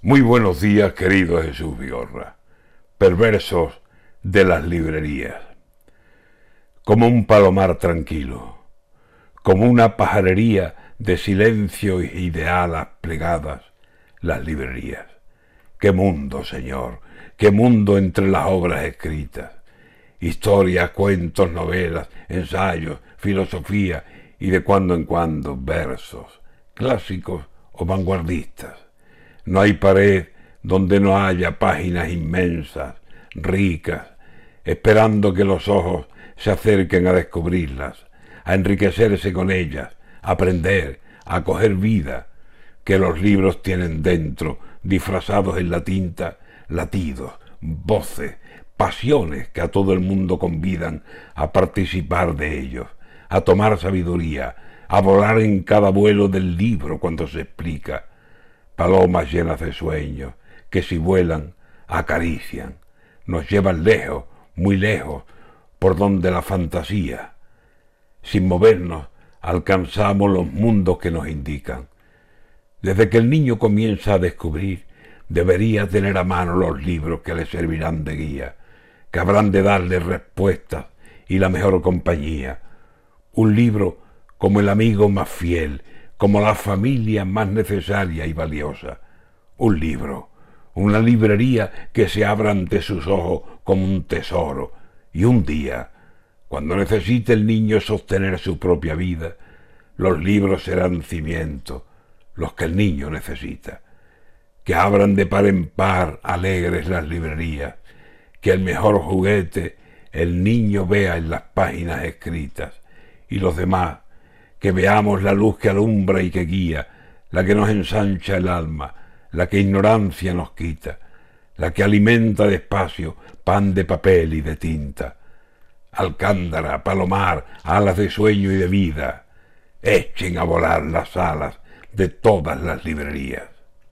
Muy buenos días, querido Jesús Vigorra, perversos de las librerías. Como un palomar tranquilo, como una pajarería de silencio y idealas plegadas, las librerías. Qué mundo, Señor, qué mundo entre las obras escritas. Historias, cuentos, novelas, ensayos, filosofía y de cuando en cuando versos, clásicos o vanguardistas no hay pared donde no haya páginas inmensas, ricas, esperando que los ojos se acerquen a descubrirlas, a enriquecerse con ellas, a aprender, a coger vida, que los libros tienen dentro, disfrazados en la tinta, latidos, voces, pasiones que a todo el mundo convidan a participar de ellos, a tomar sabiduría, a volar en cada vuelo del libro cuando se explica, palomas llenas de sueños, que si vuelan, acarician, nos llevan lejos, muy lejos, por donde la fantasía, sin movernos, alcanzamos los mundos que nos indican. Desde que el niño comienza a descubrir, debería tener a mano los libros que le servirán de guía, que habrán de darle respuestas y la mejor compañía. Un libro como el amigo más fiel, como la familia más necesaria y valiosa. Un libro, una librería que se abra ante sus ojos como un tesoro. Y un día, cuando necesite el niño sostener su propia vida, los libros serán cimiento, los que el niño necesita. Que abran de par en par alegres las librerías, que el mejor juguete el niño vea en las páginas escritas y los demás que veamos la luz que alumbra y que guía, la que nos ensancha el alma, la que ignorancia nos quita, la que alimenta despacio pan de papel y de tinta. Alcándara, palomar, alas de sueño y de vida, echen a volar las alas de todas las librerías.